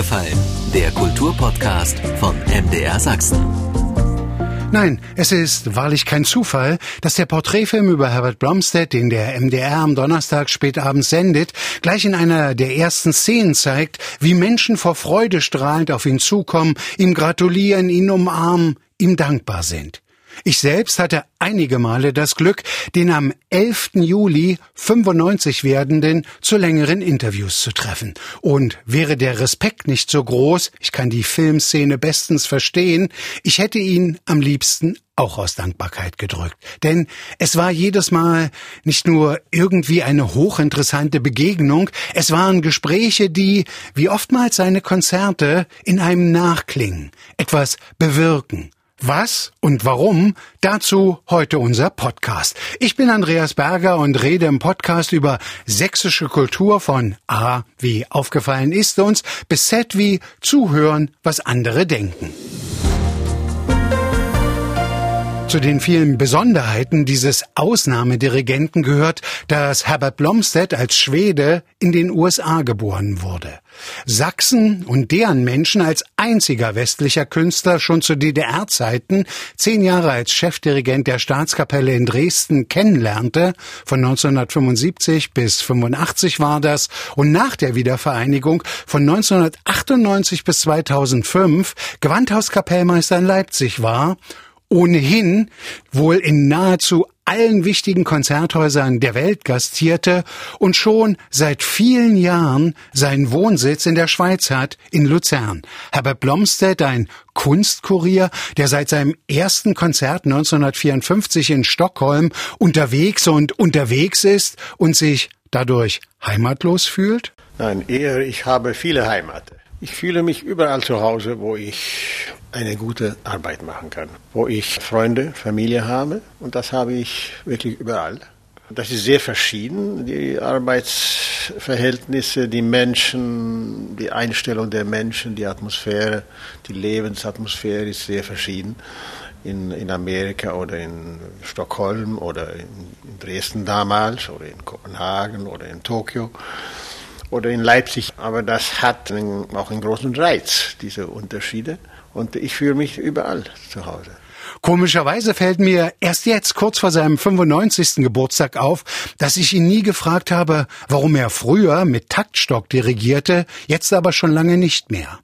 aufgefallen? Der Kulturpodcast von MDR Sachsen. Nein, es ist wahrlich kein Zufall, dass der Porträtfilm über Herbert Blomstedt, den der MDR am Donnerstag spätabends sendet, gleich in einer der ersten Szenen zeigt, wie Menschen vor Freude strahlend auf ihn zukommen, ihm gratulieren, ihn umarmen, ihm dankbar sind. Ich selbst hatte einige Male das Glück, den am 11. Juli 95 werdenden zu längeren Interviews zu treffen. Und wäre der Respekt nicht so groß, ich kann die Filmszene bestens verstehen, ich hätte ihn am liebsten auch aus Dankbarkeit gedrückt. Denn es war jedes Mal nicht nur irgendwie eine hochinteressante Begegnung, es waren Gespräche, die, wie oftmals seine Konzerte, in einem nachklingen, etwas bewirken was und warum? Dazu heute unser Podcast. Ich bin Andreas Berger und rede im Podcast über sächsische Kultur von A wie aufgefallen ist uns bis Z wie zuhören, was andere denken. Zu den vielen Besonderheiten dieses Ausnahmedirigenten gehört, dass Herbert Blomstedt als Schwede in den USA geboren wurde. Sachsen und deren Menschen als einziger westlicher Künstler schon zu DDR-Zeiten zehn Jahre als Chefdirigent der Staatskapelle in Dresden kennenlernte, von 1975 bis 85 war das, und nach der Wiedervereinigung von 1998 bis 2005 Gewandhauskapellmeister in Leipzig war ohnehin wohl in nahezu allen wichtigen Konzerthäusern der Welt gastierte und schon seit vielen Jahren seinen Wohnsitz in der Schweiz hat, in Luzern. Herbert Blomstedt, ein Kunstkurier, der seit seinem ersten Konzert 1954 in Stockholm unterwegs und unterwegs ist und sich dadurch heimatlos fühlt? Nein, eher ich habe viele Heimate. Ich fühle mich überall zu Hause, wo ich eine gute Arbeit machen kann, wo ich Freunde, Familie habe und das habe ich wirklich überall. Das ist sehr verschieden, die Arbeitsverhältnisse, die Menschen, die Einstellung der Menschen, die Atmosphäre, die Lebensatmosphäre ist sehr verschieden. In, in Amerika oder in Stockholm oder in, Dresden damals oder in Kopenhagen oder in Tokio oder in Leipzig. Aber das hat auch einen großen Reiz, diese Unterschiede. Und ich fühle mich überall zu Hause. Komischerweise fällt mir erst jetzt, kurz vor seinem 95. Geburtstag auf, dass ich ihn nie gefragt habe, warum er früher mit Taktstock dirigierte, jetzt aber schon lange nicht mehr.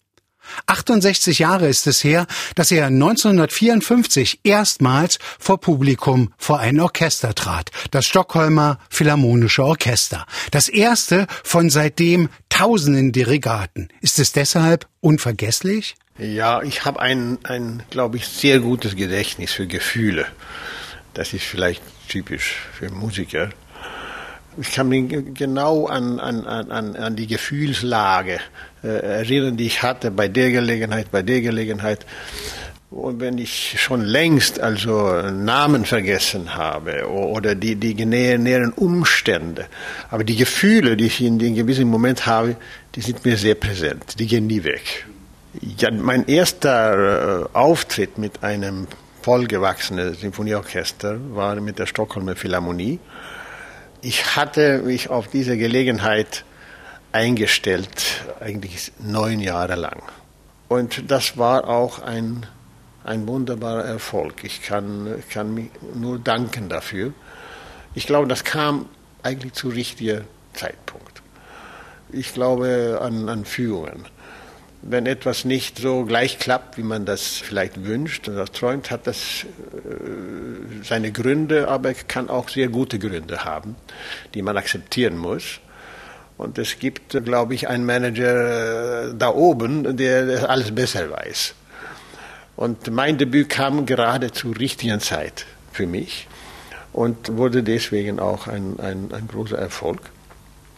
68 Jahre ist es her, dass er 1954 erstmals vor Publikum vor ein Orchester trat, das Stockholmer Philharmonische Orchester. Das erste von seitdem tausenden Dirigaten. Ist es deshalb unvergesslich? Ja, ich habe ein, ein glaube ich, sehr gutes Gedächtnis für Gefühle. Das ist vielleicht typisch für Musiker. Ich kann mich genau an, an, an, an die Gefühlslage äh, erinnern, die ich hatte bei der Gelegenheit, bei der Gelegenheit. Und wenn ich schon längst also Namen vergessen habe oder die, die näheren Umstände, aber die Gefühle, die ich in dem gewissen Moment habe, die sind mir sehr präsent, die gehen nie weg. Ja, mein erster äh, Auftritt mit einem vollgewachsenen Symphonieorchester war mit der Stockholmer Philharmonie ich hatte mich auf diese Gelegenheit eingestellt, eigentlich neun Jahre lang. Und das war auch ein, ein wunderbarer Erfolg. Ich kann, kann mich nur danken dafür. Ich glaube, das kam eigentlich zu richtiger Zeitpunkt. Ich glaube an, an Führungen wenn etwas nicht so gleich klappt, wie man das vielleicht wünscht oder träumt, hat das äh, seine Gründe, aber kann auch sehr gute Gründe haben, die man akzeptieren muss. Und es gibt, glaube ich, einen Manager äh, da oben, der alles besser weiß. Und mein Debüt kam gerade zur richtigen Zeit für mich und wurde deswegen auch ein, ein, ein großer Erfolg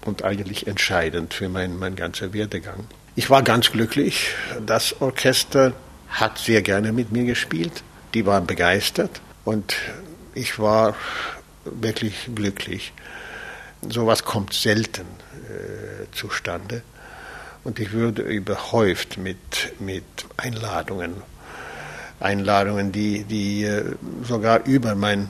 und eigentlich entscheidend für meinen mein ganzer Werdegang. Ich war ganz glücklich. Das Orchester hat sehr gerne mit mir gespielt. Die waren begeistert und ich war wirklich glücklich. Sowas kommt selten äh, zustande und ich würde überhäuft mit, mit Einladungen. Einladungen, die, die äh, sogar über mein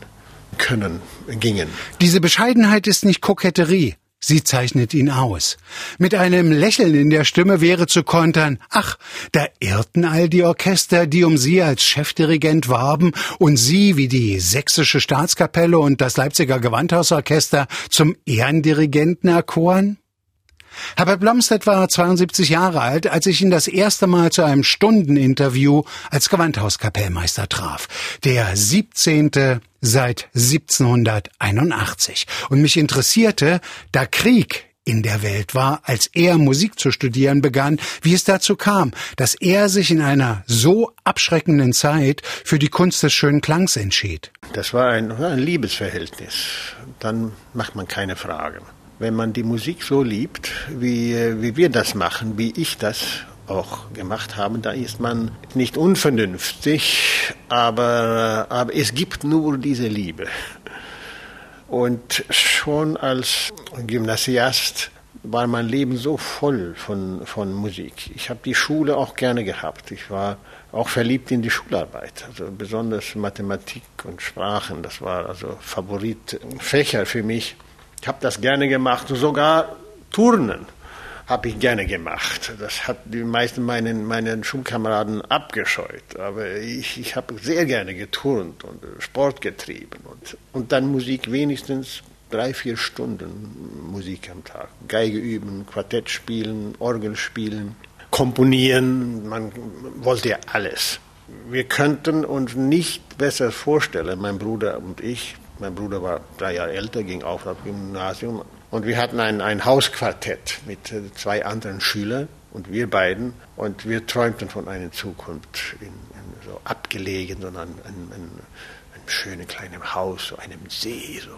Können gingen. Diese Bescheidenheit ist nicht Koketterie, Sie zeichnet ihn aus. Mit einem Lächeln in der Stimme wäre zu kontern, ach, da irrten all die Orchester, die um sie als Chefdirigent warben und sie wie die Sächsische Staatskapelle und das Leipziger Gewandhausorchester zum Ehrendirigenten erkoren? Herbert Blomstedt war 72 Jahre alt, als ich ihn das erste Mal zu einem Stundeninterview als Gewandhauskapellmeister traf. Der 17. seit 1781. Und mich interessierte, da Krieg in der Welt war, als er Musik zu studieren begann, wie es dazu kam, dass er sich in einer so abschreckenden Zeit für die Kunst des schönen Klangs entschied. Das war ein, ein Liebesverhältnis. Dann macht man keine Fragen wenn man die Musik so liebt, wie, wie wir das machen, wie ich das auch gemacht habe, da ist man nicht unvernünftig, aber, aber es gibt nur diese Liebe. Und schon als Gymnasiast war mein Leben so voll von, von Musik. Ich habe die Schule auch gerne gehabt. Ich war auch verliebt in die Schularbeit, also besonders Mathematik und Sprachen. Das war also Favoritfächer für mich. Ich habe das gerne gemacht, sogar Turnen habe ich gerne gemacht. Das hat die meisten meinen, meinen Schulkameraden abgescheut. Aber ich, ich habe sehr gerne geturnt und Sport getrieben. Und, und dann Musik wenigstens drei, vier Stunden Musik am Tag. Geige üben, Quartett spielen, Orgel spielen, komponieren. Man wollte ja alles. Wir könnten uns nicht besser vorstellen, mein Bruder und ich, mein Bruder war drei Jahre älter, ging auf das Gymnasium. Und wir hatten ein, ein Hausquartett mit äh, zwei anderen Schülern und wir beiden. Und wir träumten von einer Zukunft in, in so abgelegen, sondern in, in, in einem schönen kleinen Haus, so einem See, so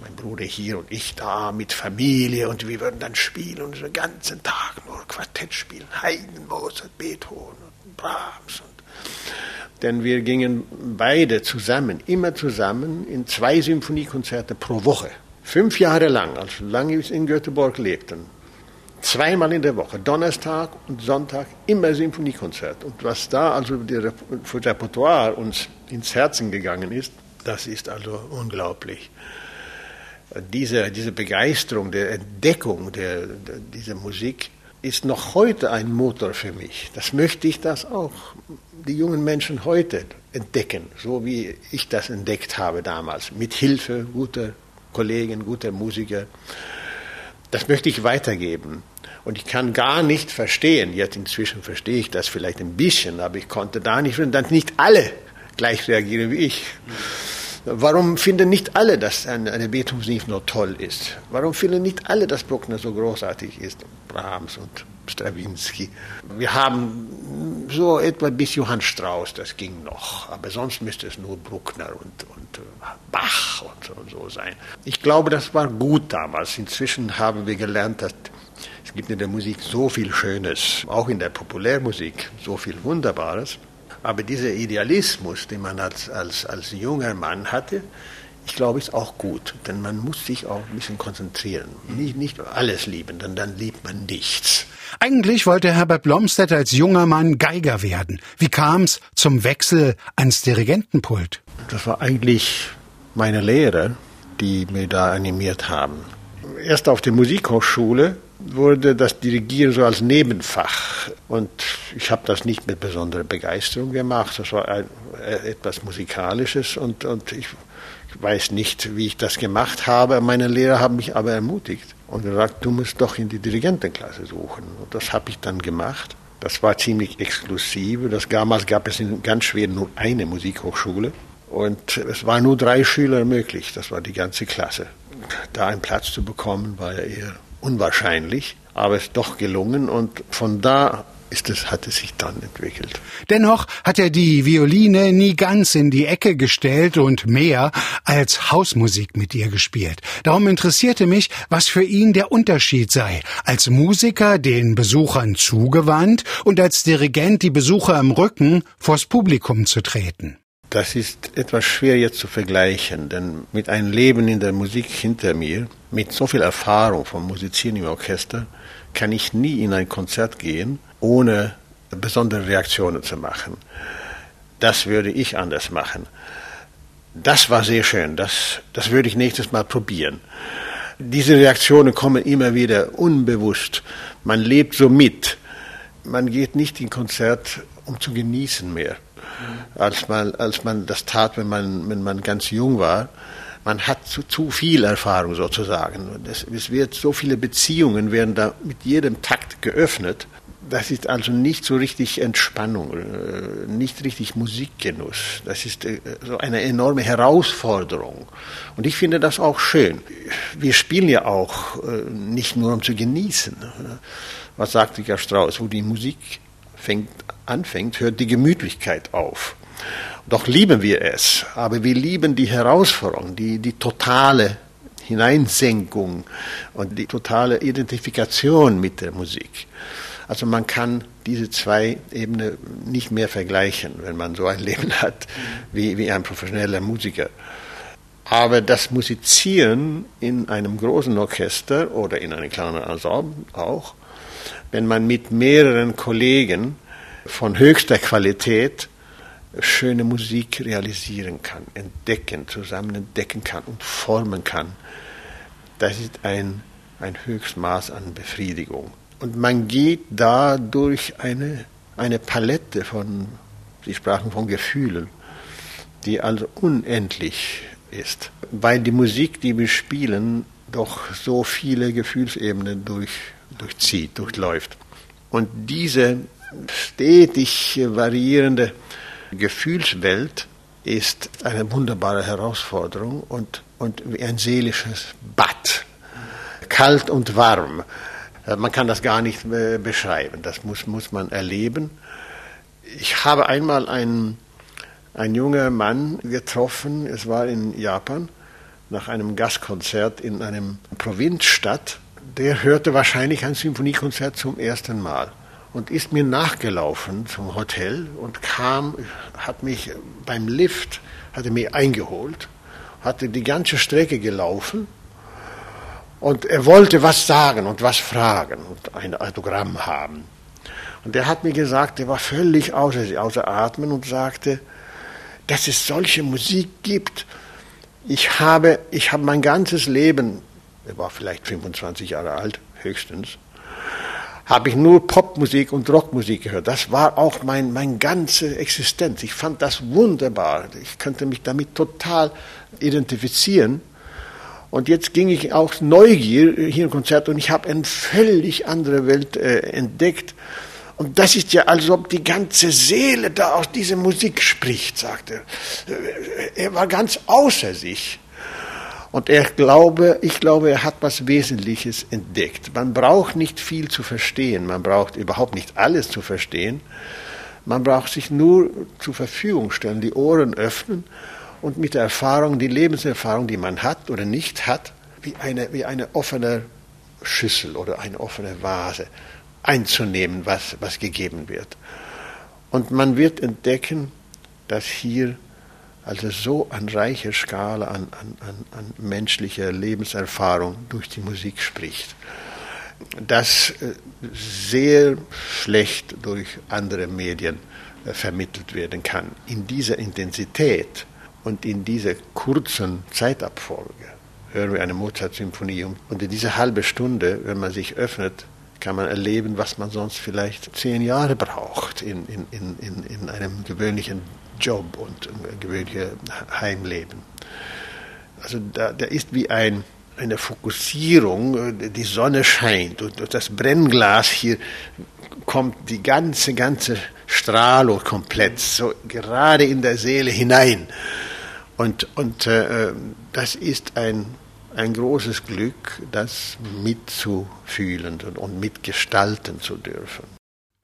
mein Bruder hier und ich da mit Familie und wir würden dann spielen und den ganzen Tag nur Quartett spielen. Haydn, Mozart, Beethoven und Brahms und denn wir gingen beide zusammen, immer zusammen, in zwei Symphoniekonzerte pro Woche. Fünf Jahre lang, als lange wir in Göteborg lebten. Zweimal in der Woche, Donnerstag und Sonntag, immer Symphoniekonzert. Und was da also für Repertoire uns ins Herzen gegangen ist, das ist also unglaublich. Diese, diese Begeisterung der Entdeckung der, der, dieser Musik ist noch heute ein Motor für mich. Das möchte ich das auch die jungen Menschen heute entdecken, so wie ich das entdeckt habe damals, mit Hilfe guter Kollegen, guter Musiker. Das möchte ich weitergeben. Und ich kann gar nicht verstehen, jetzt inzwischen verstehe ich das vielleicht ein bisschen, aber ich konnte da nicht, dass nicht alle gleich reagieren wie ich. Warum finden nicht alle, dass eine, eine Beethoven nicht nur toll ist? Warum finden nicht alle, dass Bruckner so großartig ist? Brahms und Stravinsky. Wir haben so etwa bis Johann Strauss, das ging noch. Aber sonst müsste es nur Bruckner und, und äh, Bach und, und so sein. Ich glaube, das war gut damals. Inzwischen haben wir gelernt, dass es gibt in der Musik so viel Schönes, auch in der Populärmusik so viel Wunderbares. Aber dieser Idealismus, den man als, als, als junger Mann hatte, ich glaube, ist auch gut, denn man muss sich auch ein bisschen konzentrieren. Nicht, nicht alles lieben, denn dann liebt man nichts. Eigentlich wollte Herbert Blomstedt als junger Mann Geiger werden. Wie kam es zum Wechsel ans Dirigentenpult? Das war eigentlich meine Lehrer, die mir da animiert haben. Erst auf der Musikhochschule wurde das Dirigieren so als Nebenfach. Und ich habe das nicht mit besonderer Begeisterung gemacht. Das war ein, äh, etwas Musikalisches und, und ich, weiß nicht, wie ich das gemacht habe. Meine Lehrer haben mich aber ermutigt und gesagt, du musst doch in die Dirigentenklasse suchen. Und das habe ich dann gemacht. Das war ziemlich exklusiv. Das, damals gab es in ganz Schweden nur eine Musikhochschule. Und es waren nur drei Schüler möglich. Das war die ganze Klasse. Da einen Platz zu bekommen, war ja eher unwahrscheinlich, aber es ist doch gelungen und von da ist es, hat es sich dann entwickelt. Dennoch hat er die Violine nie ganz in die Ecke gestellt und mehr als Hausmusik mit ihr gespielt. Darum interessierte mich, was für ihn der Unterschied sei, als Musiker den Besuchern zugewandt und als Dirigent die Besucher im Rücken vors Publikum zu treten. Das ist etwas schwer jetzt zu vergleichen, denn mit einem Leben in der Musik hinter mir, mit so viel Erfahrung vom Musizieren im Orchester, kann ich nie in ein Konzert gehen, ohne besondere Reaktionen zu machen. Das würde ich anders machen. Das war sehr schön, das, das würde ich nächstes Mal probieren. Diese Reaktionen kommen immer wieder unbewusst. Man lebt so mit. Man geht nicht in Konzert, um zu genießen mehr, als man, als man das tat, wenn man, wenn man ganz jung war. Man hat zu, zu viel Erfahrung sozusagen. Es, es wird so viele Beziehungen werden da mit jedem Takt geöffnet das ist also nicht so richtig Entspannung, äh, nicht richtig Musikgenuss. Das ist äh, so eine enorme Herausforderung. Und ich finde das auch schön. Wir spielen ja auch äh, nicht nur um zu genießen. Was sagte ja Strauss? Wo die Musik fängt, anfängt, hört die Gemütlichkeit auf. Doch lieben wir es, aber wir lieben die Herausforderung, die, die totale Hineinsenkung und die totale Identifikation mit der Musik. Also man kann diese zwei Ebenen nicht mehr vergleichen, wenn man so ein Leben hat wie, wie ein professioneller Musiker. Aber das Musizieren in einem großen Orchester oder in einem kleinen Ensemble auch, wenn man mit mehreren Kollegen von höchster Qualität schöne Musik realisieren kann, entdecken, zusammen entdecken kann und formen kann, das ist ein, ein Höchstmaß an Befriedigung. Und man geht da durch eine, eine Palette von, Sie sprachen von Gefühlen, die also unendlich ist, weil die Musik, die wir spielen, doch so viele Gefühlsebenen durch, durchzieht, durchläuft. Und diese stetig variierende Gefühlswelt ist eine wunderbare Herausforderung und, und ein seelisches Bad, kalt und warm. Äh, man kann das gar nicht äh, beschreiben, das muss, muss man erleben. Ich habe einmal einen, einen jungen Mann getroffen, es war in Japan, nach einem Gastkonzert in einem Provinzstadt. Der hörte wahrscheinlich ein Symphoniekonzert zum ersten Mal und ist mir nachgelaufen zum Hotel und kam, hat mich beim Lift, hatte mich eingeholt, hatte die ganze Strecke gelaufen und er wollte was sagen und was fragen und ein Autogramm haben. Und er hat mir gesagt, er war völlig außer, außer Atmen und sagte, dass es solche Musik gibt. Ich habe, ich habe mein ganzes Leben, er war vielleicht 25 Jahre alt, höchstens, habe ich nur Popmusik und Rockmusik gehört. Das war auch mein, mein ganze Existenz. Ich fand das wunderbar. Ich könnte mich damit total identifizieren. Und jetzt ging ich auch Neugier hier im Konzert und ich habe eine völlig andere Welt äh, entdeckt. Und das ist ja, als ob die ganze Seele da aus dieser Musik spricht, sagte er. Er war ganz außer sich. Und er glaube, ich glaube, er hat was Wesentliches entdeckt. Man braucht nicht viel zu verstehen, man braucht überhaupt nicht alles zu verstehen. Man braucht sich nur zur Verfügung stellen, die Ohren öffnen und mit der Erfahrung, die Lebenserfahrung, die man hat oder nicht hat, wie eine, wie eine offene Schüssel oder eine offene Vase einzunehmen, was, was gegeben wird. Und man wird entdecken, dass hier also so eine reiche Skala an, an, an, menschlicher Lebenserfahrung durch die Musik spricht, das äh, sehr schlecht durch andere Medien äh, vermittelt werden kann. In dieser Intensität und in dieser kurzen Zeitabfolge hören wir eine Mozart-Symphonie. Und in dieser halben Stunde, wenn man sich öffnet, kann man erleben, was man sonst vielleicht zehn Jahre braucht in, in, in, in einem gewöhnlichen Job und ein gewöhnliches Heimleben. Also da, da ist wie ein, eine Fokussierung, die Sonne scheint und durch das Brennglas hier kommt die ganze, ganze Strahlung komplett so gerade in der Seele hinein. Und, und äh, das ist ein, ein großes Glück, das mitzufühlen und, mitgestalten zu dürfen.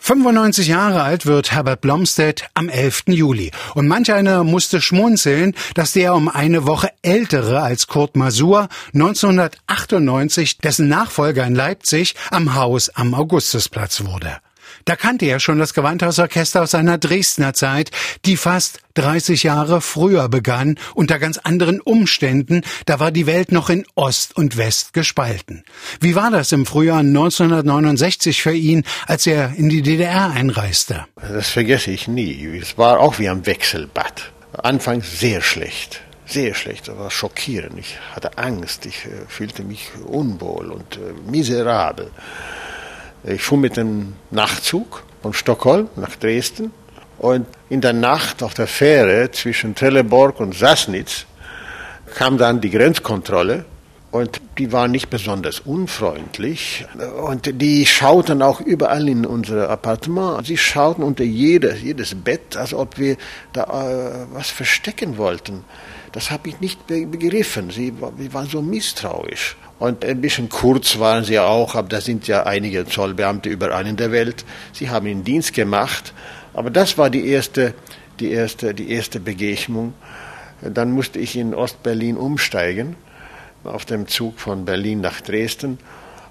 95 Jahre alt wird Herbert Blomstedt am 11. Juli. Und manch einer musste schmunzeln, dass der um eine Woche ältere als Kurt Masur 1998 dessen Nachfolger in Leipzig am Haus am Augustusplatz wurde. Da kannte er schon das Gewandhausorchester aus seiner Dresdner Zeit, die fast 30 Jahre früher begann, unter ganz anderen Umständen, da war die Welt noch in Ost und West gespalten. Wie war das im Frühjahr 1969 für ihn, als er in die DDR einreiste? Das vergesse ich nie. Es war auch wie am Wechselbad. Anfangs sehr schlecht. sehr schlecht, das war schockierend. Ich hatte Angst, ich äh, fühlte mich unwohl und äh, miserabel. Ich fuhr mit dem Nachtzug von Stockholm nach Dresden und in der Nacht auf der Fähre zwischen Trelleborg und Sassnitz kam dann die Grenzkontrolle und die waren nicht besonders unfreundlich und die schauten auch überall in unser Appartement. Sie schauten unter jedes, jedes Bett, als ob wir da äh, was verstecken wollten. Das habe ich nicht begriffen. Sie, sie waren so misstrauisch. Und ein bisschen kurz waren sie auch, aber da sind ja einige Zollbeamte überall in der Welt. Sie haben den Dienst gemacht. Aber das war die erste, die erste, die erste Begegnung. Dann musste ich in Ostberlin umsteigen, auf dem Zug von Berlin nach Dresden.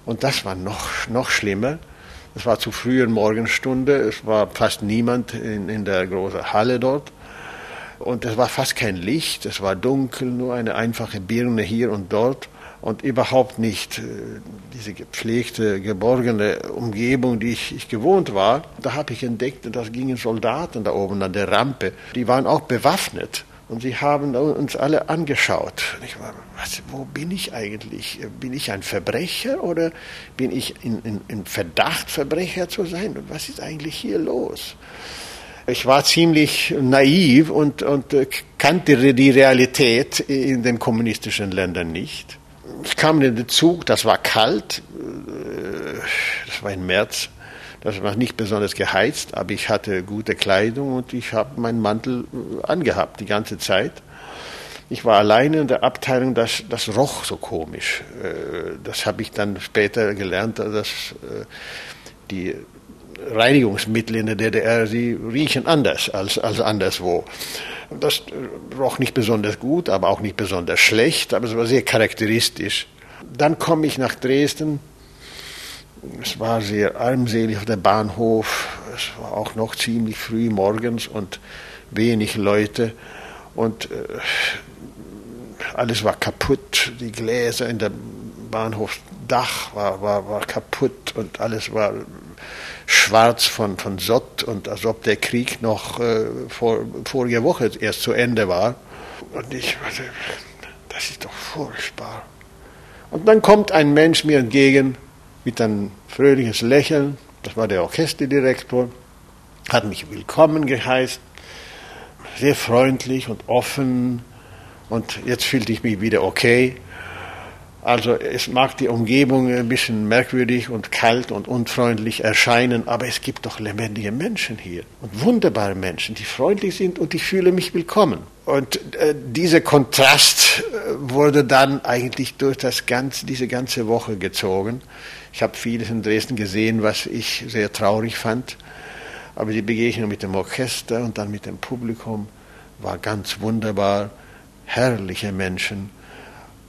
Und das war noch, noch schlimmer. Es war zu frühen Morgenstunde, es war fast niemand in, in der großen Halle dort. Und es war fast kein Licht, es war dunkel, nur eine einfache Birne hier und dort und überhaupt nicht äh, diese gepflegte, geborgene Umgebung, die ich, ich gewohnt war. Da habe ich entdeckt, dass gingen Soldaten da oben an der Rampe. Die waren auch bewaffnet. Und sie haben uns alle angeschaut. Ich war, was, wo bin ich eigentlich? Bin ich ein Verbrecher oder bin ich in, in, in Verdacht, Verbrecher zu sein? Und was ist eigentlich hier los? Ich war ziemlich naiv und, und äh, kannte die Realität in den kommunistischen Ländern nicht ich kam in den Zug, das war kalt, äh, das war im März, das war nicht besonders geheizt, aber ich hatte gute Kleidung und ich habe meinen Mantel äh, angehabt die ganze Zeit. Ich war alleine in der Abteilung, das, das roch so komisch. Das habe ich dann später gelernt, dass die Reinigungsmittel in der DDR, sie riechen anders als, als anderswo. Das roch nicht besonders gut, aber auch nicht besonders schlecht, aber es war sehr charakteristisch. Dann komme ich nach Dresden. Es war sehr armselig auf der Bahnhof. Es war auch noch ziemlich früh morgens und wenig Leute. Und äh, alles war kaputt. Die Gläser in der Bahnhofsdach war, war, war kaputt und alles war schwarz von, von Sott und als ob der Krieg noch äh, vor, vorige Woche erst zu Ende war. Und ich, also, das ist doch furchtbar. Und dann kommt ein Mensch mir entgegen mit einem fröhliches Lächeln, das war der Orchesterdirektor, hat mich willkommen geheißen, sehr freundlich und offen und jetzt fühlte ich mich wieder okay. Also es mag die Umgebung ein bisschen merkwürdig und kalt und unfreundlich erscheinen, aber es gibt doch lebendige Menschen hier und wunderbare Menschen, die freundlich sind und ich fühle mich willkommen. Und äh, dieser Kontrast äh, wurde dann eigentlich durch das ganze, diese ganze Woche gezogen. Ich habe vieles in Dresden gesehen, was ich sehr traurig fand, aber die Begegnung mit dem Orchester und dann mit dem Publikum war ganz wunderbar. Herrliche Menschen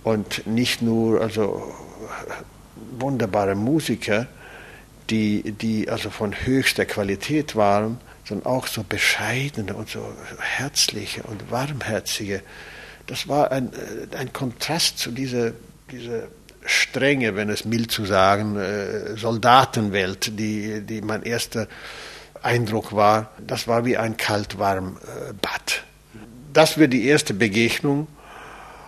und nicht nur also wunderbare Musiker, die, die also von höchster Qualität waren, sondern auch so bescheidene und so herzliche und warmherzige. Das war ein, äh, ein Kontrast zu dieser, dieser strenge, wenn es mild zu sagen, äh, Soldatenwelt, die, die mein erster Eindruck war. Das war wie ein kalt-warm äh, Bad. Das war die erste Begegnung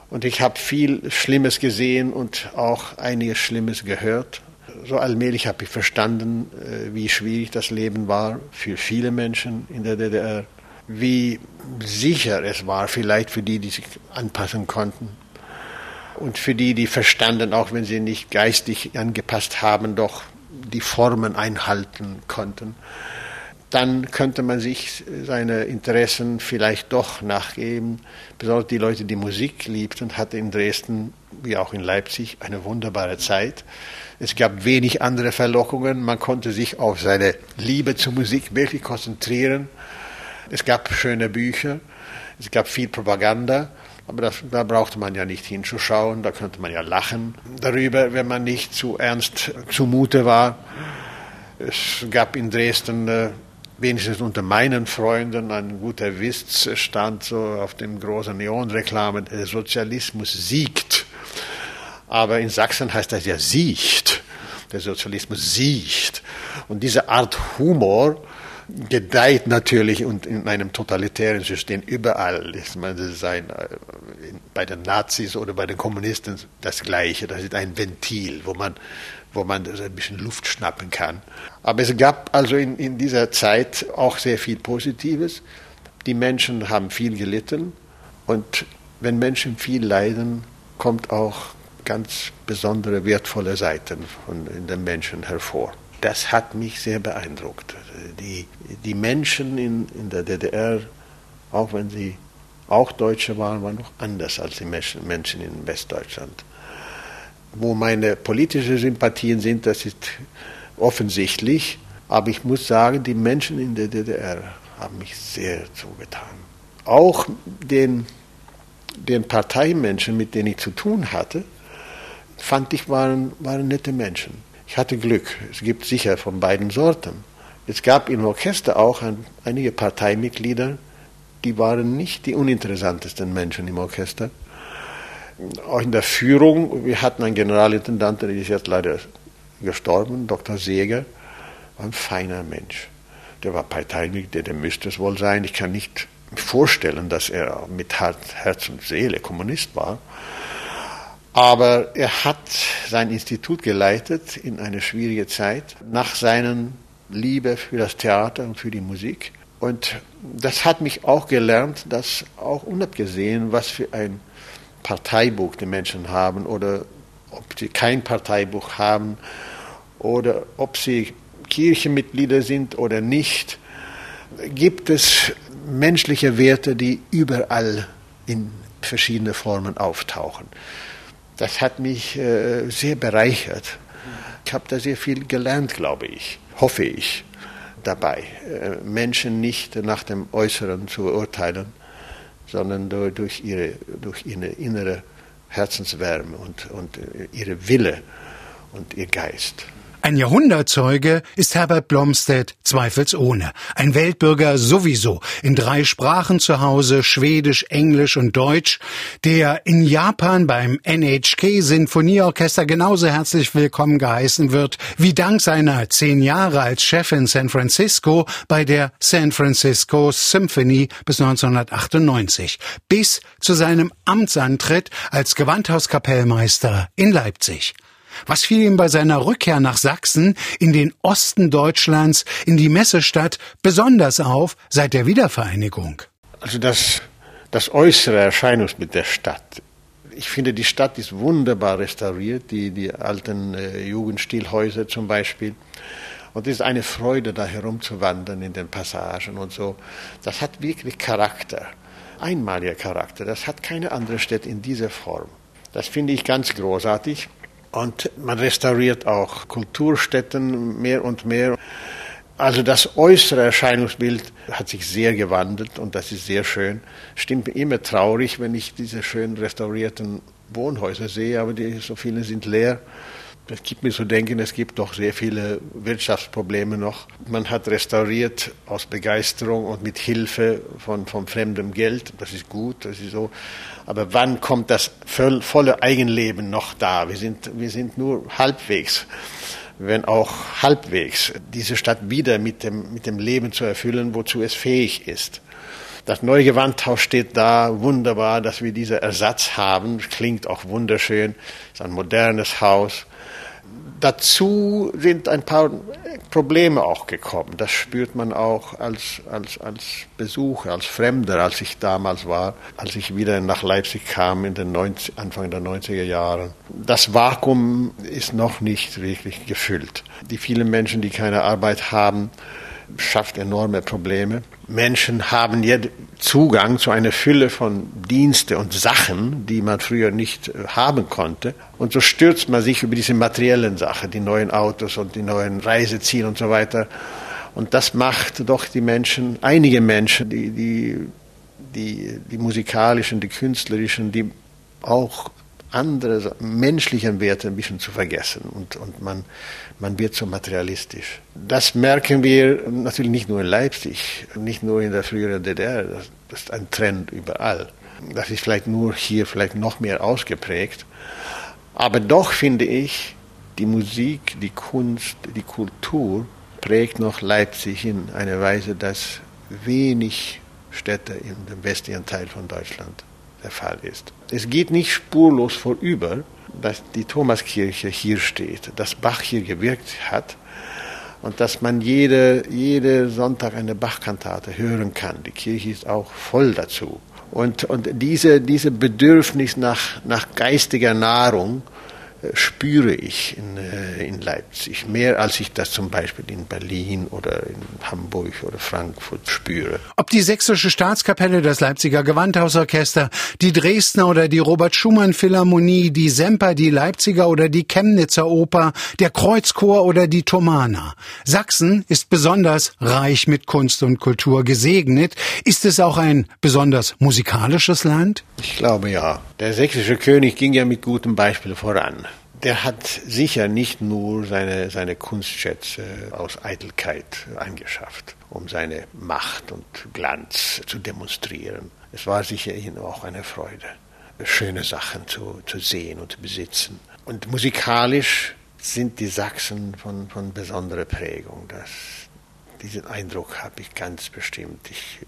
und ich habe viel Schlimmes gesehen und auch einiges Schlimmes gehört. So allmählich habe ich verstanden, äh, wie schwierig das Leben war für viele Menschen in der DDR, wie sicher es war, vielleicht für die, die sich anpassen konnten. Und für die, die verstanden, auch wenn sie nicht geistig angepasst haben, doch die Formen einhalten konnten dann könnte man sich seine Interessen vielleicht doch nachgeben. Besonders die Leute, die Musik liebten, hatten in Dresden wie auch in Leipzig eine wunderbare Zeit. Es gab wenig andere Verlockungen. Man konnte sich auf seine Liebe zur Musik wirklich konzentrieren. Es gab schöne Bücher, es gab viel Propaganda. Aber das, da brauchte man ja nicht hinzuschauen, da könnte man ja lachen darüber, wenn man nicht zu ernst zumute war. Es gab in Dresden äh, wenigstens unter meinen Freunden ein guter Witz stand so auf dem großen Neonreklame, der Sozialismus siegt. Aber in Sachsen heißt das ja siecht. Der Sozialismus siecht. Und diese Art Humor gedeiht natürlich und in einem totalitären System überall ist man sein äh, bei den Nazis oder bei den Kommunisten das Gleiche. Das ist ein Ventil, wo man wo man ein bisschen Luft schnappen kann. Aber es gab also in, in dieser Zeit auch sehr viel Positives. Die Menschen haben viel gelitten und wenn Menschen viel leiden, kommt auch ganz besondere wertvolle Seiten von in den Menschen hervor. Das hat mich sehr beeindruckt. Die, die Menschen in, in der DDR, auch wenn sie auch Deutsche waren, waren noch anders als die Menschen in Westdeutschland. Wo meine politischen Sympathien sind, das ist offensichtlich. Aber ich muss sagen, die Menschen in der DDR haben mich sehr zugetan. Auch den, den Parteimenschen, mit denen ich zu tun hatte, fand ich, waren, waren nette Menschen. Ich hatte Glück. Es gibt sicher von beiden Sorten. Es gab im Orchester auch ein, einige Parteimitglieder, die waren nicht die uninteressantesten Menschen im Orchester. Auch in der Führung, wir hatten einen Generalintendanten, der ist jetzt leider gestorben, Dr. Seeger, war ein feiner Mensch. Der war Parteimitglied, der müsste es wohl sein. Ich kann nicht vorstellen, dass er mit Herz und Seele Kommunist war. Aber er hat sein Institut geleitet in eine schwierige Zeit nach seiner Liebe für das Theater und für die Musik. Und das hat mich auch gelernt, dass auch unabgesehen, was für ein Parteibuch die Menschen haben oder ob sie kein Parteibuch haben oder ob sie Kirchenmitglieder sind oder nicht, gibt es menschliche Werte, die überall in verschiedene Formen auftauchen das hat mich äh, sehr bereichert. Ich habe da sehr viel gelernt, glaube ich, hoffe ich, dabei. Äh, Menschen nicht nach dem Äußeren zu urteilen, sondern durch ihre, durch ihre innere Herzenswärme und, und ihre Wille und ihr Geist. Ein Jahrhundertzeuge ist Herbert Blomstedt zweifelsohne. Ein Weltbürger sowieso. In drei Sprachen zu Hause, Schwedisch, Englisch und Deutsch, der in Japan beim NHK Sinfonieorchester genauso herzlich willkommen geheißen wird, wie dank seiner zehn Jahre als Chef in San Francisco bei der San Francisco Symphony bis 1998, bis zu seinem Amtsantritt als Gewandhauskapellmeister in Leipzig. Was fiel ihm bei seiner Rückkehr nach Sachsen in den Osten Deutschlands, in die Messestadt, besonders auf seit der Wiedervereinigung? Also das, das äußere Erscheinungsbild der Stadt. Ich finde, die Stadt ist wunderbar restauriert, die, die alten äh, Jugendstilhäuser zum Beispiel. Und es ist eine Freude, da herumzuwandern in den Passagen und so. Das hat wirklich Charakter, einmaliger Charakter. Das hat keine andere Stadt in dieser Form. Das finde ich ganz großartig. Und man restauriert auch Kulturstätten mehr und mehr. Also das äußere Erscheinungsbild hat sich sehr gewandelt und das ist sehr schön. Stimmt mir immer traurig, wenn ich diese schön restaurierten Wohnhäuser sehe, aber die, so viele sind leer. Das gibt mir zu denken, es gibt doch sehr viele Wirtschaftsprobleme noch. Man hat restauriert aus Begeisterung und mit Hilfe von, von fremdem Geld. Das ist gut, das ist so. Aber wann kommt das volle Eigenleben noch da? Wir sind, wir sind nur halbwegs, wenn auch halbwegs, diese Stadt wieder mit dem, mit dem Leben zu erfüllen, wozu es fähig ist. Das neue Gewandhaus steht da, wunderbar, dass wir diesen Ersatz haben. Klingt auch wunderschön. Ist ein modernes Haus dazu sind ein paar Probleme auch gekommen. Das spürt man auch als, als, als Besucher, als Fremder, als ich damals war, als ich wieder nach Leipzig kam in den 90, Anfang der 90er Jahre. Das Vakuum ist noch nicht wirklich gefüllt. Die vielen Menschen, die keine Arbeit haben, schafft enorme Probleme. Menschen haben jetzt Zugang zu einer Fülle von Dienste und Sachen, die man früher nicht äh, haben konnte. Und so stürzt man sich über diese materiellen Sachen, die neuen Autos und die neuen Reiseziele und so weiter. Und das macht doch die Menschen, einige Menschen, die, die, die, die musikalischen, die künstlerischen, die auch andere menschlichen Werte ein bisschen zu vergessen und, und man, man wird so materialistisch. Das merken wir natürlich nicht nur in Leipzig, nicht nur in der früheren DDR, das, das ist ein Trend überall. Das ist vielleicht nur hier vielleicht noch mehr ausgeprägt. Aber doch finde ich, die Musik, die Kunst, die Kultur prägt noch Leipzig in einer Weise, dass wenig Städte dem westlichen Teil von Deutschland der Fall ist. Es geht nicht spurlos vorüber, dass die Thomaskirche hier steht, dass Bach hier gewirkt hat und dass man jede, jede Sonntag eine Bachkantate hören kann. Die Kirche ist auch voll dazu. Und, und diese, diese Bedürfnis nach, nach geistiger Nahrung spüre ich in, äh, in Leipzig, mehr als ich das zum Beispiel in Berlin oder in Hamburg oder Frankfurt spüre. Ob die Sächsische Staatskapelle, das Leipziger Gewandhausorchester, die Dresdner oder die Robert Schumann Philharmonie, die Semper, die Leipziger oder die Chemnitzer Oper, der Kreuzchor oder die Thomaner. Sachsen ist besonders reich mit Kunst und Kultur gesegnet. Ist es auch ein besonders musikalisches Land? Ich glaube ja. Der sächsische König ging ja mit gutem Beispiel voran der hat sicher nicht nur seine, seine Kunstschätze aus Eitelkeit angeschafft, um seine Macht und Glanz zu demonstrieren. Es war sicher auch eine Freude, schöne Sachen zu, zu sehen und zu besitzen. Und musikalisch sind die Sachsen von, von besonderer Prägung. Das, diesen Eindruck habe ich ganz bestimmt. Ich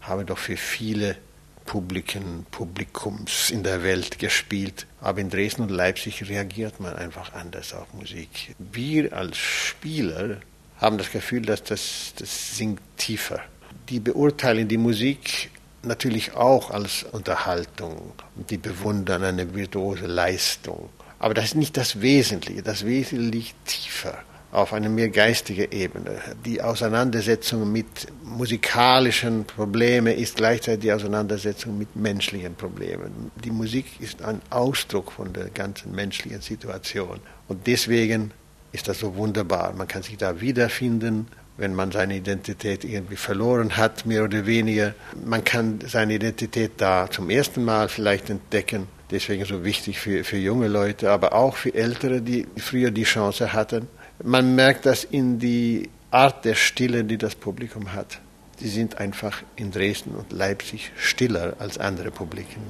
habe doch für viele Publiken, Publikums in der Welt gespielt. Aber in Dresden und Leipzig reagiert man einfach anders auf Musik. Wir als Spieler haben das Gefühl, dass das, das singt tiefer. Die beurteilen die Musik natürlich auch als Unterhaltung die bewundern eine virtuose Leistung. Aber das ist nicht das Wesentliche. Das Wesentliche liegt tiefer auf eine mehr geistige Ebene. Die Auseinandersetzung mit musikalischen Problemen ist gleichzeitig die Auseinandersetzung mit menschlichen Problemen. Die Musik ist ein Ausdruck von der ganzen menschlichen Situation. Und deswegen ist das so wunderbar. Man kann sich da wiederfinden, wenn man seine Identität irgendwie verloren hat, mehr oder weniger. Man kann seine Identität da zum ersten Mal vielleicht entdecken. Deswegen so wichtig für, für junge Leute, aber auch für Ältere, die früher die Chance hatten, man merkt das in die Art der Stille, die das Publikum hat. Sie sind einfach in Dresden und Leipzig stiller als andere Publiken.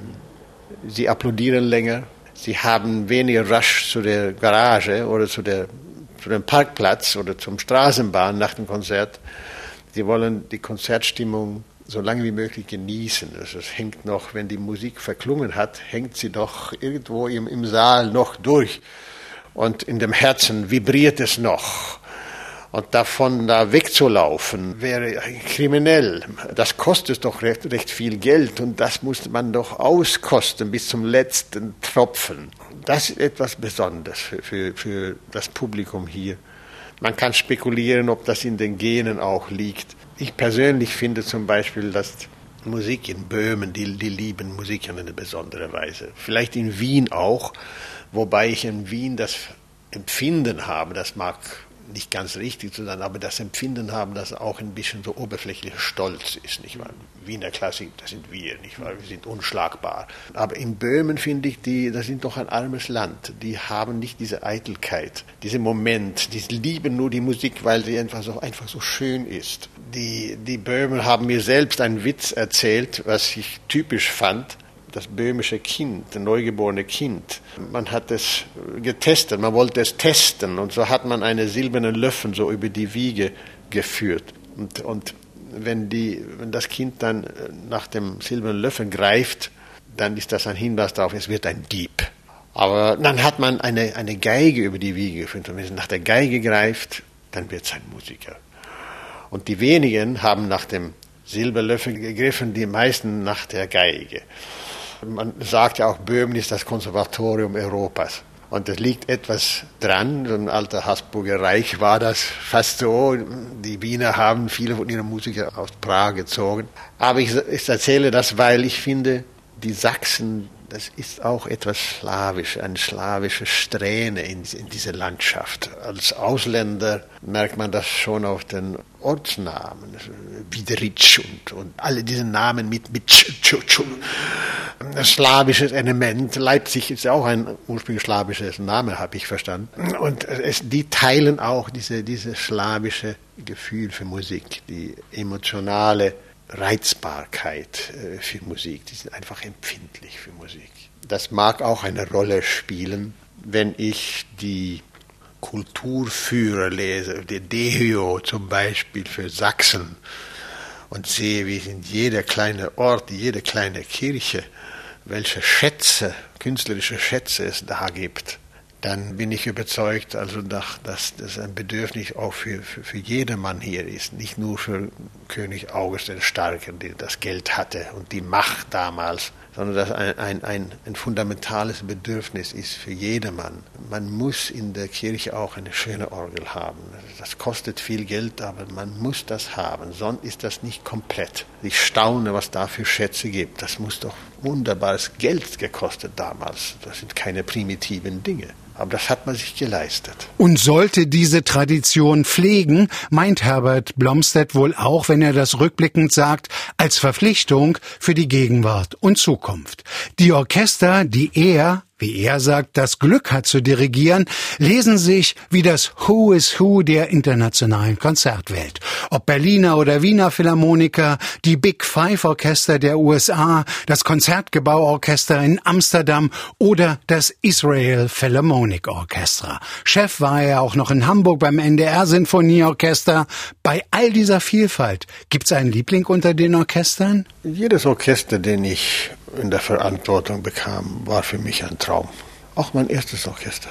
Sie applaudieren länger, sie haben weniger Rush zu der Garage oder zu, der, zu dem Parkplatz oder zum Straßenbahn nach dem Konzert. Sie wollen die Konzertstimmung so lange wie möglich genießen. Also es hängt noch, wenn die Musik verklungen hat, hängt sie doch irgendwo im, im Saal noch durch und in dem Herzen vibriert es noch. Und davon da wegzulaufen wäre kriminell. Das kostet doch recht, recht viel Geld und das muss man doch auskosten bis zum letzten Tropfen. Das ist etwas Besonderes für, für, für das Publikum hier. Man kann spekulieren, ob das in den Genen auch liegt. Ich persönlich finde zum Beispiel, dass Musik in Böhmen, die, die lieben Musik in einer besonderen Weise. Vielleicht in Wien auch wobei ich in Wien das Empfinden habe, das mag nicht ganz richtig zu sein, aber das Empfinden haben, dass auch ein bisschen so oberflächlicher Stolz ist, nicht wahr? Wiener Klassik, das sind wir, nicht wahr? Wir sind unschlagbar. Aber in Böhmen finde ich, die, das sind doch ein armes Land. Die haben nicht diese Eitelkeit, diesen Moment, die lieben nur die Musik, weil sie einfach so, einfach so schön ist. Die, die Böhmen haben mir selbst einen Witz erzählt, was ich typisch fand das böhmische Kind, das neugeborene Kind. Man hat es getestet, man wollte es testen und so hat man einen silbernen Löffel so über die Wiege geführt. Und, und wenn, die, wenn das Kind dann nach dem silbernen Löffel greift, dann ist das ein Hinweis darauf, es wird ein Dieb. Aber dann hat man eine, eine Geige über die Wiege geführt und wenn es nach der Geige greift, dann wird es ein Musiker. Und die wenigen haben nach dem Silberlöffel gegriffen, die meisten nach der Geige. Man sagt ja auch, Böhmen ist das Konservatorium Europas. Und es liegt etwas dran, so ein alter Habsburger Reich war das fast so. Die Wiener haben viele von ihren Musikern aus Prag gezogen. Aber ich, ich erzähle das, weil ich finde, die Sachsen, das ist auch etwas slawisch, eine slawische Strähne in, in dieser Landschaft. Als Ausländer merkt man das schon auf den Ortsnamen, Wideritsch und, und alle diese Namen mit, mit slawisches Element. Leipzig ist ja auch ein ursprünglich slawisches Name, habe ich verstanden. Und es, die teilen auch diese, diese slawische Gefühl für Musik, die emotionale Reizbarkeit äh, für Musik. Die sind einfach empfindlich für Musik. Das mag auch eine Rolle spielen, wenn ich die Kulturführer lese, die Dehio zum Beispiel für Sachsen, und sehe, wie in jeder kleine Ort, jede kleine Kirche, welche Schätze, künstlerische Schätze es da gibt, dann bin ich überzeugt, also dass das ein Bedürfnis auch für, für, für jedermann hier ist, nicht nur für König August den Starken, der das Geld hatte und die Macht damals, sondern dass ein, ein, ein, ein fundamentales Bedürfnis ist für jedermann. Man muss in der Kirche auch eine schöne Orgel haben. Das kostet viel Geld, aber man muss das haben, sonst ist das nicht komplett. Ich staune, was da für Schätze gibt. Das muss doch wunderbares Geld gekostet damals. Das sind keine primitiven Dinge. Aber das hat man sich geleistet. Und sollte diese Tradition pflegen, meint Herbert Blomstedt wohl auch, wenn er das rückblickend sagt, als Verpflichtung für die Gegenwart und Zukunft. Die Orchester, die er wie er sagt, das Glück hat zu dirigieren, lesen sich wie das Who is Who der internationalen Konzertwelt. Ob Berliner oder Wiener Philharmoniker, die Big Five Orchester der USA, das Konzertgebauorchester in Amsterdam oder das Israel Philharmonic Orchestra. Chef war er auch noch in Hamburg beim NDR Sinfonieorchester. Bei all dieser Vielfalt gibt's einen Liebling unter den Orchestern? Jedes Orchester, den ich in der Verantwortung bekam, war für mich ein Traum. Auch mein erstes Orchester.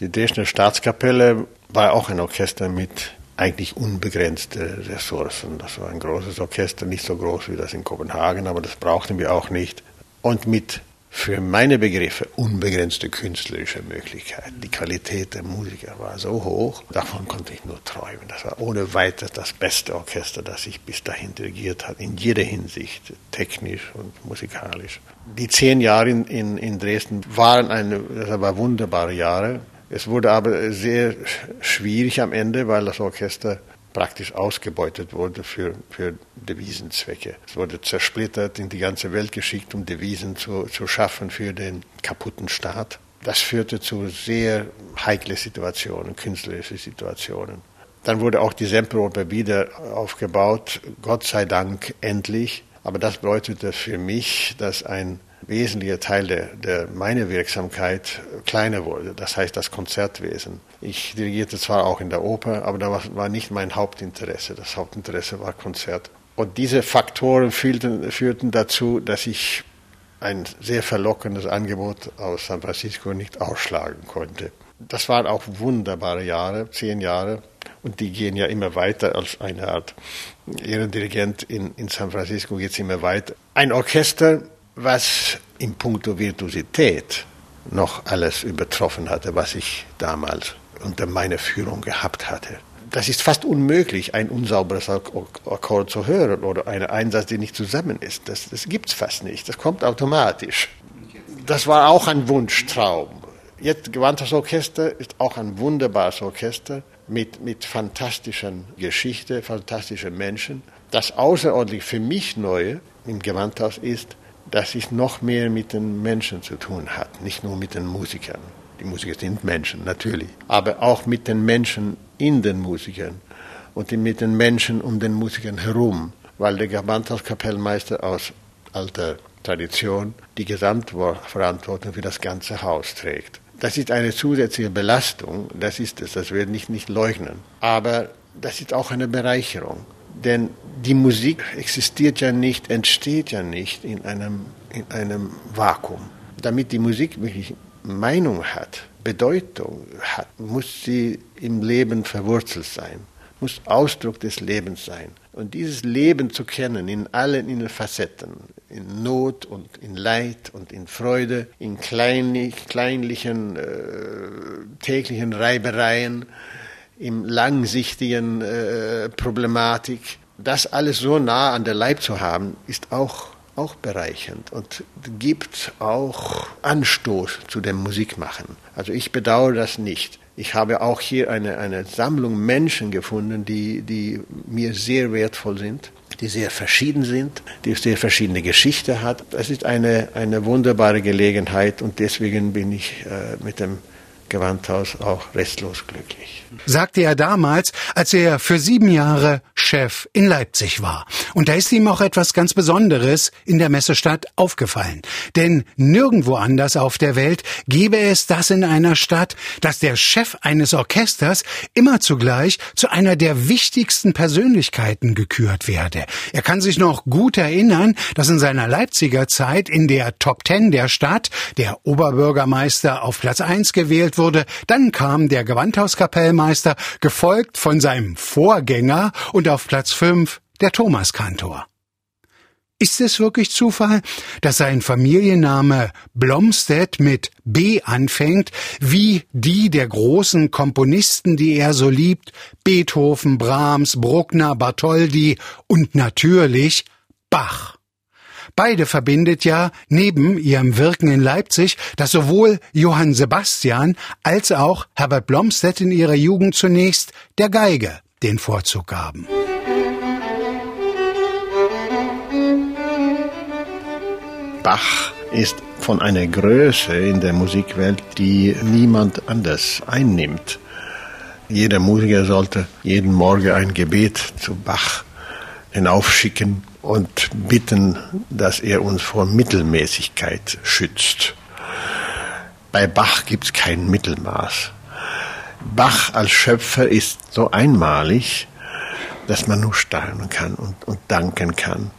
Die Dresdner Staatskapelle war auch ein Orchester mit eigentlich unbegrenzte Ressourcen. Das war ein großes Orchester, nicht so groß wie das in Kopenhagen, aber das brauchten wir auch nicht. Und mit für meine Begriffe unbegrenzte künstlerische Möglichkeiten. Die Qualität der Musiker war so hoch, davon konnte ich nur träumen. Das war ohne weiteres das beste Orchester, das ich bis dahin dirigiert habe, in jeder Hinsicht, technisch und musikalisch. Die zehn Jahre in, in, in Dresden waren eine, das war wunderbare Jahre. Es wurde aber sehr schwierig am Ende, weil das Orchester praktisch ausgebeutet wurde für, für Devisenzwecke. Es wurde zersplittert, in die ganze Welt geschickt, um Devisen zu, zu schaffen für den kaputten Staat. Das führte zu sehr heiklen Situationen, künstlerischen Situationen. Dann wurde auch die Semperoper wieder aufgebaut, Gott sei Dank endlich. Aber das bedeutete für mich, dass ein wesentlicher Teil der, der meiner Wirksamkeit kleiner wurde. Das heißt das Konzertwesen. Ich dirigierte zwar auch in der Oper, aber das war nicht mein Hauptinteresse. Das Hauptinteresse war Konzert. Und diese Faktoren führten, führten dazu, dass ich ein sehr verlockendes Angebot aus San Francisco nicht ausschlagen konnte. Das waren auch wunderbare Jahre, zehn Jahre. Und die gehen ja immer weiter als eine Art Ehrendirigent in, in San Francisco geht immer weiter. Ein Orchester was in puncto Virtuosität noch alles übertroffen hatte, was ich damals unter meiner Führung gehabt hatte. Das ist fast unmöglich, ein unsauberes Akkord zu hören oder einen Einsatz, der nicht zusammen ist. Das, das gibt es fast nicht. Das kommt automatisch. Das war auch ein Wunschtraum. Jetzt Gewandtes Orchester ist auch ein wunderbares Orchester mit, mit fantastischen Geschichte, fantastischen Menschen. Das außerordentlich für mich Neue im Gewandhaus ist, dass es noch mehr mit den Menschen zu tun hat, nicht nur mit den Musikern. Die Musiker sind Menschen, natürlich, aber auch mit den Menschen in den Musikern und mit den Menschen um den Musikern herum, weil der Gewandhauskapellmeister aus alter Tradition die Gesamtverantwortung für das ganze Haus trägt. Das ist eine zusätzliche Belastung, das ist es, das werde ich nicht leugnen. Aber das ist auch eine Bereicherung. Denn die Musik existiert ja nicht, entsteht ja nicht in einem, in einem Vakuum. Damit die Musik wirklich Meinung hat, Bedeutung hat, muss sie im Leben verwurzelt sein, muss Ausdruck des Lebens sein. Und dieses Leben zu kennen in allen in Facetten, in Not und in Leid und in Freude, in kleinlich, kleinlichen äh, täglichen Reibereien, im langsichtigen äh, Problematik. Das alles so nah an der Leib zu haben, ist auch, auch bereichernd und gibt auch Anstoß zu dem Musikmachen. Also ich bedauere das nicht. Ich habe auch hier eine, eine Sammlung Menschen gefunden, die, die mir sehr wertvoll sind, die sehr verschieden sind, die sehr verschiedene Geschichte hat. Das ist eine, eine wunderbare Gelegenheit und deswegen bin ich äh, mit dem Gewandhaus auch restlos glücklich. Sagte er damals, als er für sieben Jahre Chef in Leipzig war. Und da ist ihm auch etwas ganz Besonderes in der Messestadt aufgefallen. Denn nirgendwo anders auf der Welt gäbe es das in einer Stadt, dass der Chef eines Orchesters immer zugleich zu einer der wichtigsten Persönlichkeiten gekürt werde. Er kann sich noch gut erinnern, dass in seiner Leipziger Zeit in der Top Ten der Stadt der Oberbürgermeister auf Platz eins gewählt wurde, dann kam der Gewandhauskapellmeister, gefolgt von seinem Vorgänger und auf Platz fünf der Thomaskantor. Ist es wirklich Zufall, dass sein Familienname Blomstedt mit B anfängt, wie die der großen Komponisten, die er so liebt, Beethoven, Brahms, Bruckner, Bartholdy und natürlich Bach? Beide verbindet ja neben ihrem Wirken in Leipzig, dass sowohl Johann Sebastian als auch Herbert Blomstedt in ihrer Jugend zunächst der Geige den Vorzug gaben. Bach ist von einer Größe in der Musikwelt, die niemand anders einnimmt. Jeder Musiker sollte jeden Morgen ein Gebet zu Bach hinaufschicken und bitten, dass er uns vor Mittelmäßigkeit schützt. Bei Bach gibt es kein Mittelmaß. Bach als Schöpfer ist so einmalig, dass man nur staunen kann und, und danken kann.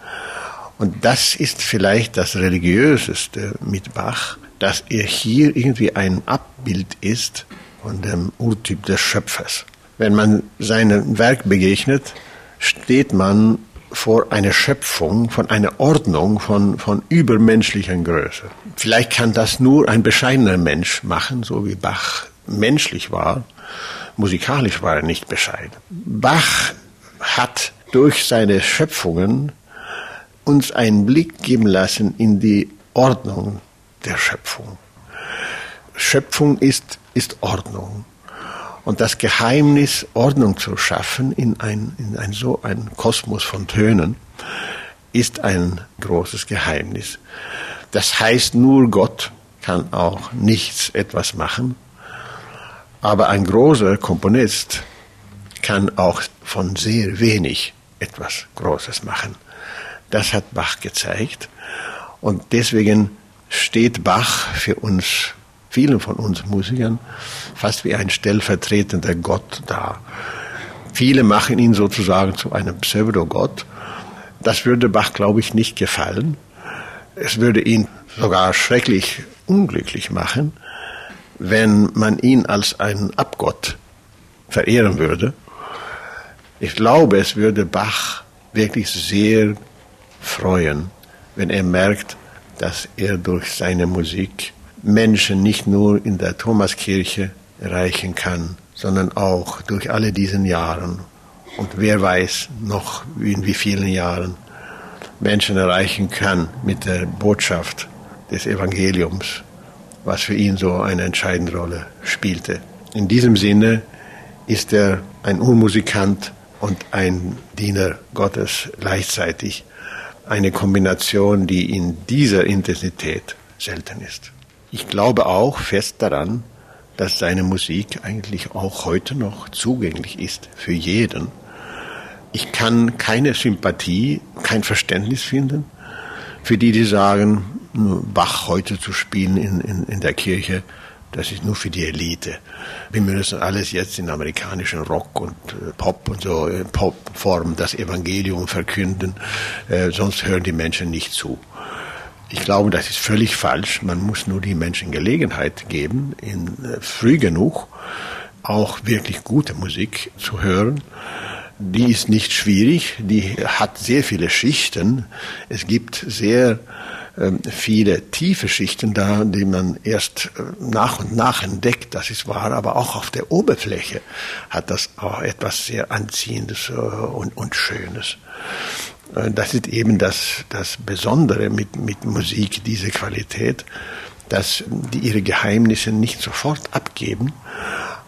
Und das ist vielleicht das Religiöseste mit Bach, dass er hier irgendwie ein Abbild ist von dem Urtyp des Schöpfers. Wenn man seinem Werk begegnet, steht man vor einer Schöpfung, von einer Ordnung von, von übermenschlicher Größe. Vielleicht kann das nur ein bescheidener Mensch machen, so wie Bach menschlich war. Musikalisch war er nicht bescheiden. Bach hat durch seine Schöpfungen uns einen Blick geben lassen in die Ordnung der Schöpfung. Schöpfung ist, ist Ordnung. Und das Geheimnis, Ordnung zu schaffen in ein, in ein so ein Kosmos von Tönen, ist ein großes Geheimnis. Das heißt, nur Gott kann auch nichts etwas machen, aber ein großer Komponist kann auch von sehr wenig etwas Großes machen. Das hat Bach gezeigt und deswegen steht Bach für uns vielen von uns Musikern fast wie ein stellvertretender Gott da. Viele machen ihn sozusagen zu einem Pseudogott. Das würde Bach, glaube ich, nicht gefallen. Es würde ihn sogar schrecklich unglücklich machen, wenn man ihn als einen Abgott verehren würde. Ich glaube, es würde Bach wirklich sehr freuen, wenn er merkt, dass er durch seine Musik Menschen nicht nur in der Thomaskirche erreichen kann, sondern auch durch alle diesen Jahren und wer weiß noch in wie vielen Jahren Menschen erreichen kann mit der Botschaft des Evangeliums, was für ihn so eine entscheidende Rolle spielte. In diesem Sinne ist er ein Urmusikant und ein Diener Gottes gleichzeitig. Eine Kombination, die in dieser Intensität selten ist. Ich glaube auch fest daran, dass seine Musik eigentlich auch heute noch zugänglich ist für jeden. Ich kann keine Sympathie, kein Verständnis finden für die, die sagen, Bach heute zu spielen in, in, in der Kirche, das ist nur für die Elite. Wir müssen alles jetzt in amerikanischen Rock und äh, Pop und so, äh, Popform das Evangelium verkünden, äh, sonst hören die Menschen nicht zu. Ich glaube, das ist völlig falsch. Man muss nur die Menschen Gelegenheit geben, in, äh, früh genug auch wirklich gute Musik zu hören. Die ist nicht schwierig, die hat sehr viele Schichten. Es gibt sehr äh, viele tiefe Schichten da, die man erst äh, nach und nach entdeckt, das ist wahr, aber auch auf der Oberfläche hat das auch etwas sehr Anziehendes äh, und, und Schönes. Äh, das ist eben das, das Besondere mit, mit Musik, diese Qualität, dass die ihre Geheimnisse nicht sofort abgeben,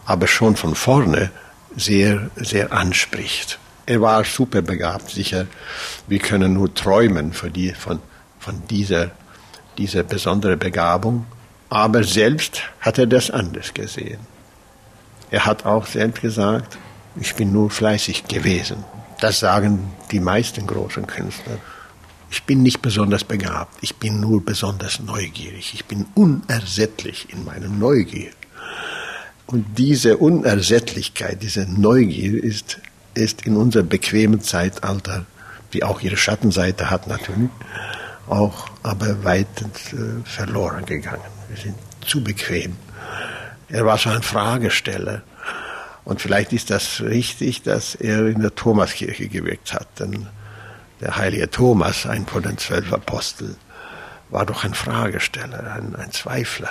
aber schon von vorne sehr, sehr anspricht. Er war super begabt, sicher. Wir können nur träumen von, die, von, von dieser, dieser besonderen Begabung. Aber selbst hat er das anders gesehen. Er hat auch selbst gesagt, ich bin nur fleißig gewesen. Das sagen die meisten großen Künstler. Ich bin nicht besonders begabt, ich bin nur besonders neugierig. Ich bin unersättlich in meiner Neugier. Und diese Unersättlichkeit, diese Neugier ist, ist in unserem bequemen Zeitalter, die auch ihre Schattenseite hat natürlich, auch aber weit äh, verloren gegangen. Wir sind zu bequem. Er war schon ein Fragesteller. Und vielleicht ist das richtig, dass er in der Thomaskirche gewirkt hat. Denn der heilige Thomas, ein von den zwölf Aposteln, war doch ein Fragesteller, ein, ein Zweifler.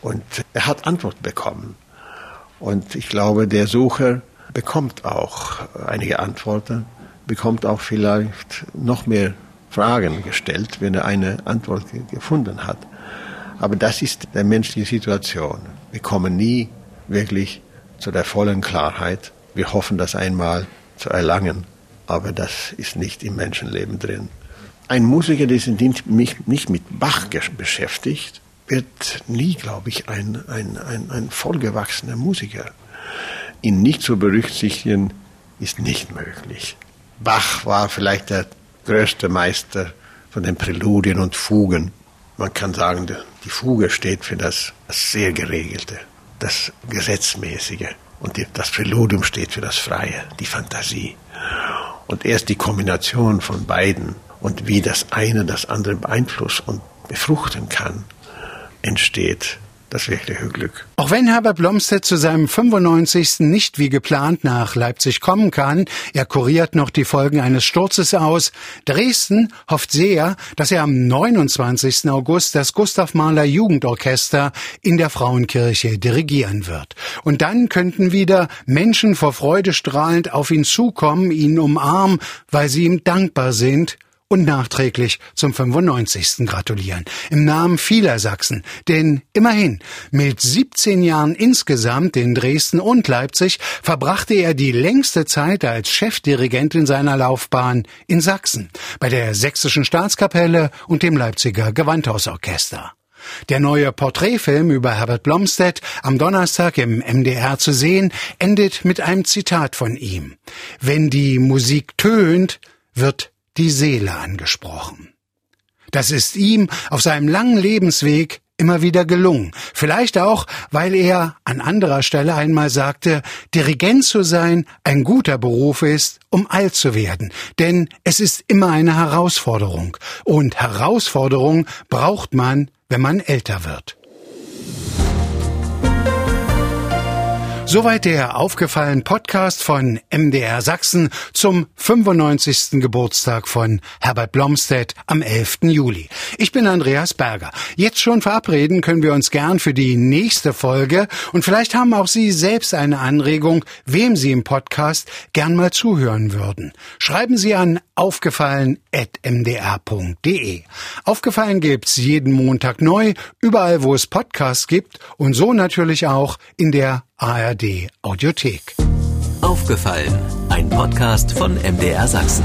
Und er hat Antwort bekommen. Und ich glaube, der Sucher bekommt auch einige Antworten, bekommt auch vielleicht noch mehr Fragen gestellt, wenn er eine Antwort gefunden hat. Aber das ist der menschliche Situation. Wir kommen nie wirklich zu der vollen Klarheit. Wir hoffen, das einmal zu erlangen, aber das ist nicht im Menschenleben drin. Ein Musiker, der sich nicht, mit Bach beschäftigt, wird nie, glaube ich, ein, ein, ein, ein vollgewachsener Musiker. Ihn nicht zu berücksichtigen, ist nicht möglich. Bach war vielleicht der größte Meister von den Präludien und Fugen. Man kann sagen, die Fuge steht für das, sehr geregelte, das gesetzmäßige. Und das Präludium steht für das Freie, die Fantasie. Und erst die Kombination von beiden und wie das eine das andere beeinflussen und befruchten kann, entsteht das wirkliche Glück. Auch wenn Herbert Blomstedt zu seinem 95. nicht wie geplant nach Leipzig kommen kann, er kuriert noch die Folgen eines Sturzes aus. Dresden hofft sehr, dass er am 29. August das Gustav Mahler Jugendorchester in der Frauenkirche dirigieren wird. Und dann könnten wieder Menschen vor Freude strahlend auf ihn zukommen, ihn umarmen, weil sie ihm dankbar sind und nachträglich zum 95. gratulieren. Im Namen vieler Sachsen. Denn immerhin, mit 17 Jahren insgesamt in Dresden und Leipzig verbrachte er die längste Zeit als Chefdirigent in seiner Laufbahn in Sachsen, bei der Sächsischen Staatskapelle und dem Leipziger Gewandhausorchester. Der neue Porträtfilm über Herbert Blomstedt, am Donnerstag im MDR zu sehen, endet mit einem Zitat von ihm. Wenn die Musik tönt, wird die Seele angesprochen. Das ist ihm auf seinem langen Lebensweg immer wieder gelungen. Vielleicht auch, weil er an anderer Stelle einmal sagte, Dirigent zu sein ein guter Beruf ist, um alt zu werden. Denn es ist immer eine Herausforderung. Und Herausforderung braucht man, wenn man älter wird. Soweit der aufgefallen Podcast von MDR Sachsen zum 95. Geburtstag von Herbert Blomstedt am 11. Juli. Ich bin Andreas Berger. Jetzt schon verabreden können wir uns gern für die nächste Folge und vielleicht haben auch Sie selbst eine Anregung, wem Sie im Podcast gern mal zuhören würden. Schreiben Sie an aufgefallen.mdr.de. Aufgefallen gibt's jeden Montag neu, überall wo es Podcasts gibt und so natürlich auch in der ARD Audiothek. Aufgefallen, ein Podcast von MDR Sachsen.